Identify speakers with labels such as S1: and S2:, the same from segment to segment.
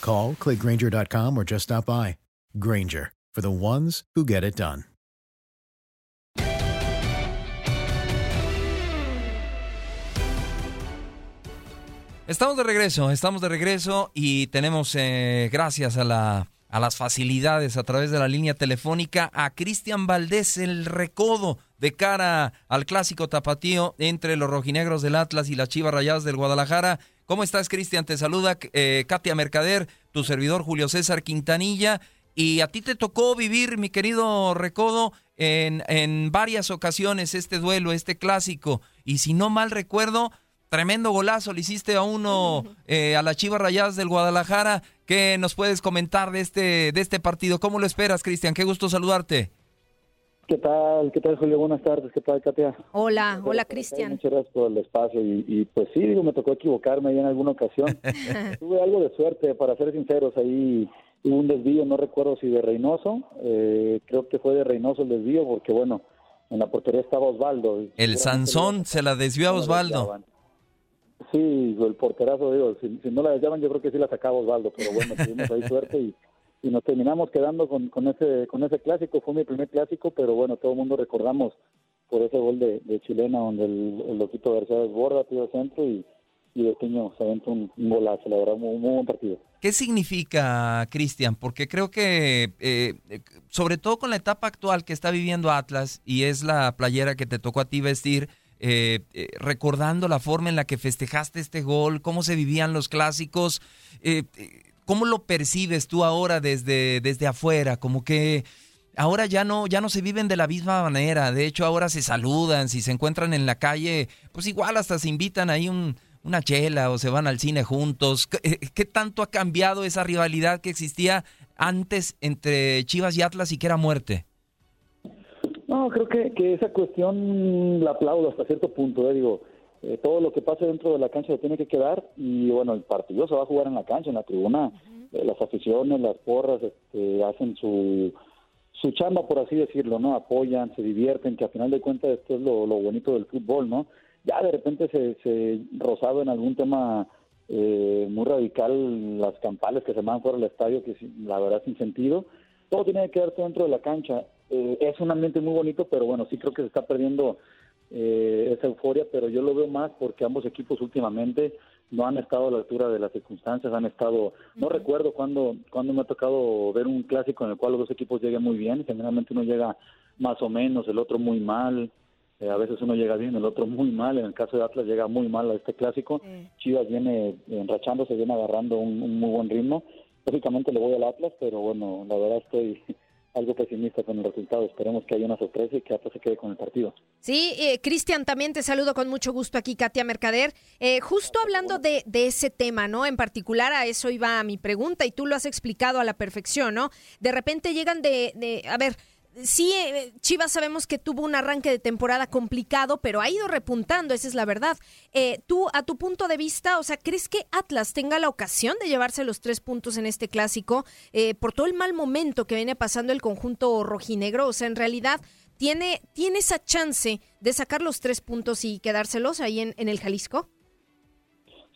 S1: Call, clickgranger.com, or just stop by. Granger, for the ones who get it done.
S2: Estamos de regreso, estamos de regreso y tenemos, eh, gracias a, la, a las facilidades a través de la línea telefónica, a Cristian Valdés, el recodo de cara al clásico tapatío entre los rojinegros del Atlas y las Chivas Rayadas del Guadalajara. ¿Cómo estás, Cristian? Te saluda eh, Katia Mercader, tu servidor Julio César Quintanilla. Y a ti te tocó vivir, mi querido Recodo, en, en varias ocasiones este duelo, este clásico. Y si no mal recuerdo, tremendo golazo le hiciste a uno eh, a las Chivas Rayadas del Guadalajara. ¿Qué nos puedes comentar de este, de este partido? ¿Cómo lo esperas, Cristian? Qué gusto saludarte.
S3: ¿Qué tal? ¿Qué tal, Julio? Buenas tardes. ¿Qué tal, Katia?
S4: Hola, hola, Cristian.
S3: Muchas gracias por el espacio. Y, y, pues sí, digo, me tocó equivocarme ahí en alguna ocasión. Tuve algo de suerte, para ser sinceros. Ahí hubo un desvío, no recuerdo si de Reynoso. Eh, creo que fue de Reynoso el desvío, porque bueno, en la portería estaba Osvaldo.
S2: El Sansón se la desvió a Osvaldo.
S3: Sí, el porterazo, digo, si, si, no la desviaban, yo creo que sí la sacaba Osvaldo, pero bueno, tuvimos ahí suerte y y nos terminamos quedando con, con ese con ese clásico fue mi primer clásico pero bueno todo el mundo recordamos por ese gol de, chilena donde el, el loquito García desborda tiro al centro y y de se aventó un, un, golazo, la verdad, un muy buen partido.
S2: ¿Qué significa, Cristian? Porque creo que, eh, sobre todo con la etapa actual que está viviendo Atlas, y es la playera que te tocó a ti vestir, eh, eh, recordando la forma en la que festejaste este gol, cómo se vivían los clásicos, eh, ¿Cómo lo percibes tú ahora desde, desde afuera? Como que ahora ya no, ya no se viven de la misma manera. De hecho, ahora se saludan, si se encuentran en la calle, pues igual hasta se invitan ahí un, una chela o se van al cine juntos. ¿Qué, ¿Qué, tanto ha cambiado esa rivalidad que existía antes entre Chivas y Atlas y que era muerte?
S3: No, creo que, que esa cuestión la aplaudo hasta cierto punto. Eh, digo, eh, todo lo que pase dentro de la cancha se tiene que quedar y bueno, el partido se va a jugar en la cancha, en la tribuna, eh, las aficiones, las porras este, hacen su, su chamba, por así decirlo, ¿no? Apoyan, se divierten, que a final de cuentas esto es lo, lo bonito del fútbol, ¿no? Ya de repente se, se rozado en algún tema eh, muy radical las campales que se van fuera del estadio, que la verdad sin sentido. Todo tiene que quedarse dentro de la cancha. Eh, es un ambiente muy bonito, pero bueno, sí creo que se está perdiendo eh, esa euforia, pero yo lo veo más porque ambos equipos últimamente no han estado a la altura de las circunstancias, han estado, no recuerdo cuándo, cuando me ha tocado ver un clásico en el cual los dos equipos lleguen muy bien, generalmente uno llega más o menos, el otro muy mal, eh, a veces uno llega bien, el otro muy mal, en el caso de Atlas llega muy mal a este clásico. Chivas viene enrachándose, viene agarrando un, un muy buen ritmo, lógicamente le voy al Atlas, pero bueno, la verdad estoy algo pesimista con el resultado. Esperemos que haya una sorpresa y que Atlas se quede con el partido.
S4: Sí, eh, Cristian, también te saludo con mucho gusto aquí, Katia Mercader. Eh, justo hablando de, de, ese tema, ¿no? En particular a eso iba mi pregunta y tú lo has explicado a la perfección, ¿no? De repente llegan de, de a ver, sí, eh, Chivas sabemos que tuvo un arranque de temporada complicado, pero ha ido repuntando, esa es la verdad. Eh, tú, a tu punto de vista, o sea, ¿crees que Atlas tenga la ocasión de llevarse los tres puntos en este clásico eh, por todo el mal momento que viene pasando el conjunto rojinegro? O sea, en realidad, ¿tiene, tiene esa chance de sacar los tres puntos y quedárselos ahí en, en el Jalisco?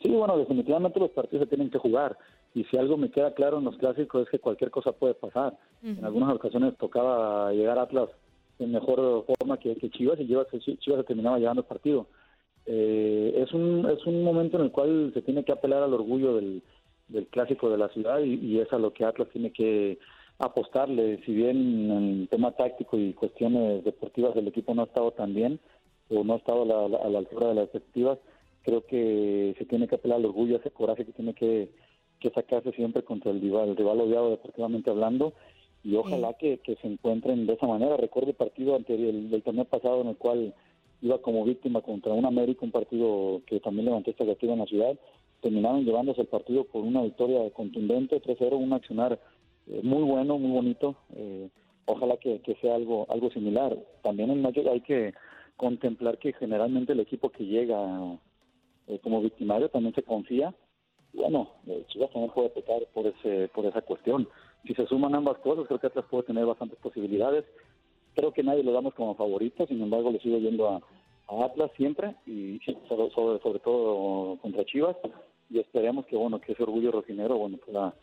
S3: Sí, bueno, definitivamente los partidos se tienen que jugar y si algo me queda claro en los clásicos es que cualquier cosa puede pasar. En algunas ocasiones tocaba llegar a Atlas en mejor forma que, Chivas y Chivas, Chivas se terminaba llevando el partido. Eh, es, un, es un momento en el cual se tiene que apelar al orgullo del, del clásico de la ciudad y, es a lo que Atlas tiene que apostarle. Si bien en tema táctico y cuestiones deportivas el equipo no ha estado tan bien o no ha estado a la, a la altura de las expectativas, creo que se tiene que apelar al orgullo, a ese coraje que tiene que que sacarse siempre contra el rival, el rival odiado deportivamente hablando y ojalá que, se encuentren de esa manera. Recuerdo el partido anterior del torneo pasado en el cual iba como víctima contra un América, un partido que también levantó expectativa en la ciudad. Terminaron llevándose el partido por una victoria contundente, 3-0, un accionar eh, muy bueno, muy bonito. Eh, ojalá que, sea algo algo similar. También en mayo hay que contemplar que generalmente el equipo que llega eh, como victimario también se confía bueno, eh, Chivas también puede pecar por ese por esa cuestión. Si se suman ambas cosas, creo que Atlas puede tener bastantes posibilidades. Creo que nadie lo damos como favorito, sin embargo, le sigo yendo a, Atlas siempre y sobre, sobre, todo contra Chivas y esperemos que bueno que ese orgullo rocinero bueno pueda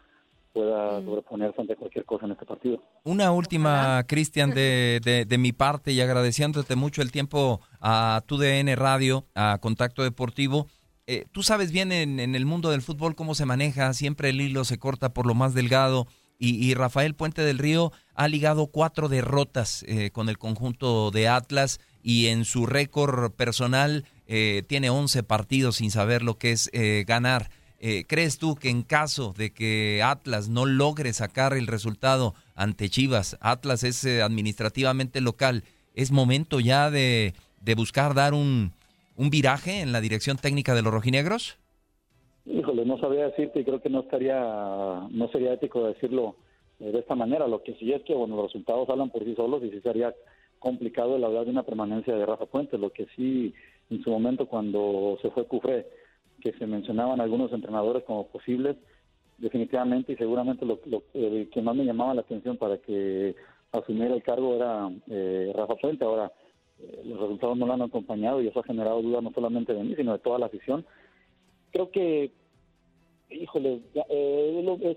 S3: pueda mm. sobreponerse ante cualquier cosa en este partido.
S2: Una última, Cristian, de, de, de, mi parte y agradeciéndote mucho el tiempo a tu DN Radio, a Contacto Deportivo. Eh, tú sabes bien en, el mundo del fútbol cómo se maneja, siempre el hilo se corta por lo más delgado y, Rafael Puente del Río ha ligado cuatro derrotas eh, con el conjunto de Atlas y en su récord personal eh, tiene 11 partidos sin saber lo que es ganar. ¿Crees tú que en caso de que Atlas no logre sacar el resultado ante Chivas, Atlas es administrativamente local, es momento ya de buscar dar un, un viraje en la dirección técnica de los rojinegros?
S3: Híjole, no sabía decirte y creo que no estaría, no sería ético decirlo eh, de esta manera. Lo que sí es que, bueno, los resultados hablan por sí solos y sí sería complicado el hablar de una permanencia de Rafa Puente. Lo que sí, en su momento, cuando se fue Cufré, que se mencionaban algunos entrenadores como posibles, definitivamente y seguramente lo, que más me llamaba la atención para que asumiera el cargo era eh, Rafa Puente. Ahora, eh, los resultados no lo han acompañado y eso ha generado dudas no solamente de mí, sino de toda la afición. Creo que, híjole, eh, es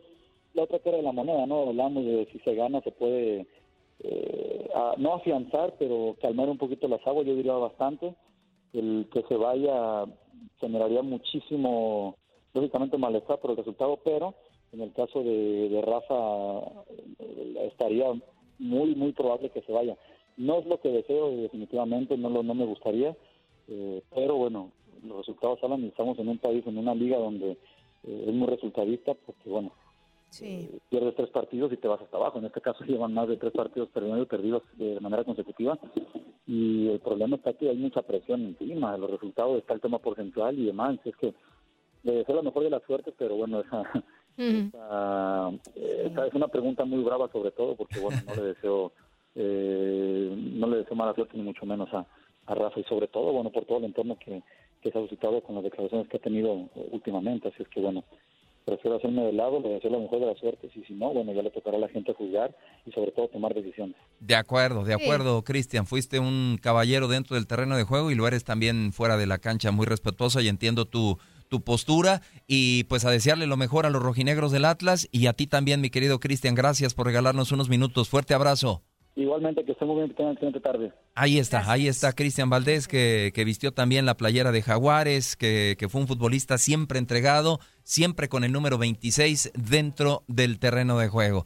S3: la otra cara de la moneda, ¿no? Hablamos de si se gana, se puede, eh, no afianzar, pero calmar un poquito las aguas, yo diría bastante. El que se vaya generaría muchísimo, lógicamente, malestar por el resultado, pero en el caso de, de Rafa estaría muy, muy probable que se vaya. No es lo que deseo, definitivamente, no, lo, no me gustaría, eh, pero bueno, los resultados hablan y estamos en un país, en una liga donde eh, es muy resultadista, porque bueno, sí. Eh, pierdes tres partidos y te vas hasta abajo. En este caso llevan más de tres partidos perdidos, perdidos de manera consecutiva y el problema está que hay mucha presión encima los resultados, está el tema porcentual y demás. Es que le deseo lo mejor de la suerte, pero bueno, esa, esa, es una pregunta muy brava sobre todo porque bueno, no le deseo eh, no le deseo mala suerte ni mucho menos a, Rafa y sobre todo, bueno, por todo el entorno que, que se ha suscitado con las declaraciones que ha tenido últimamente. Así es que, bueno, prefiero hacerme de lado, le deseo la mejor de las suertes y si no, bueno, ya le tocará a la gente juzgar y sobre todo tomar decisiones.
S2: De acuerdo, de acuerdo, Cristian. Fuiste un caballero dentro del terreno de juego y lo eres también fuera de la cancha, muy respetuoso y entiendo tu, tu postura y pues a desearle lo mejor a los rojinegros del Atlas y a ti también, mi querido Cristian. Gracias por regalarnos unos minutos. Fuerte abrazo.
S3: Igualmente, que estén muy bien, que tengan excelente tarde.
S2: Ahí está, ahí está Cristian Valdés, que, que, vistió también la playera de Jaguares, que, que fue un futbolista siempre entregado, siempre con el número 26 dentro del terreno de juego.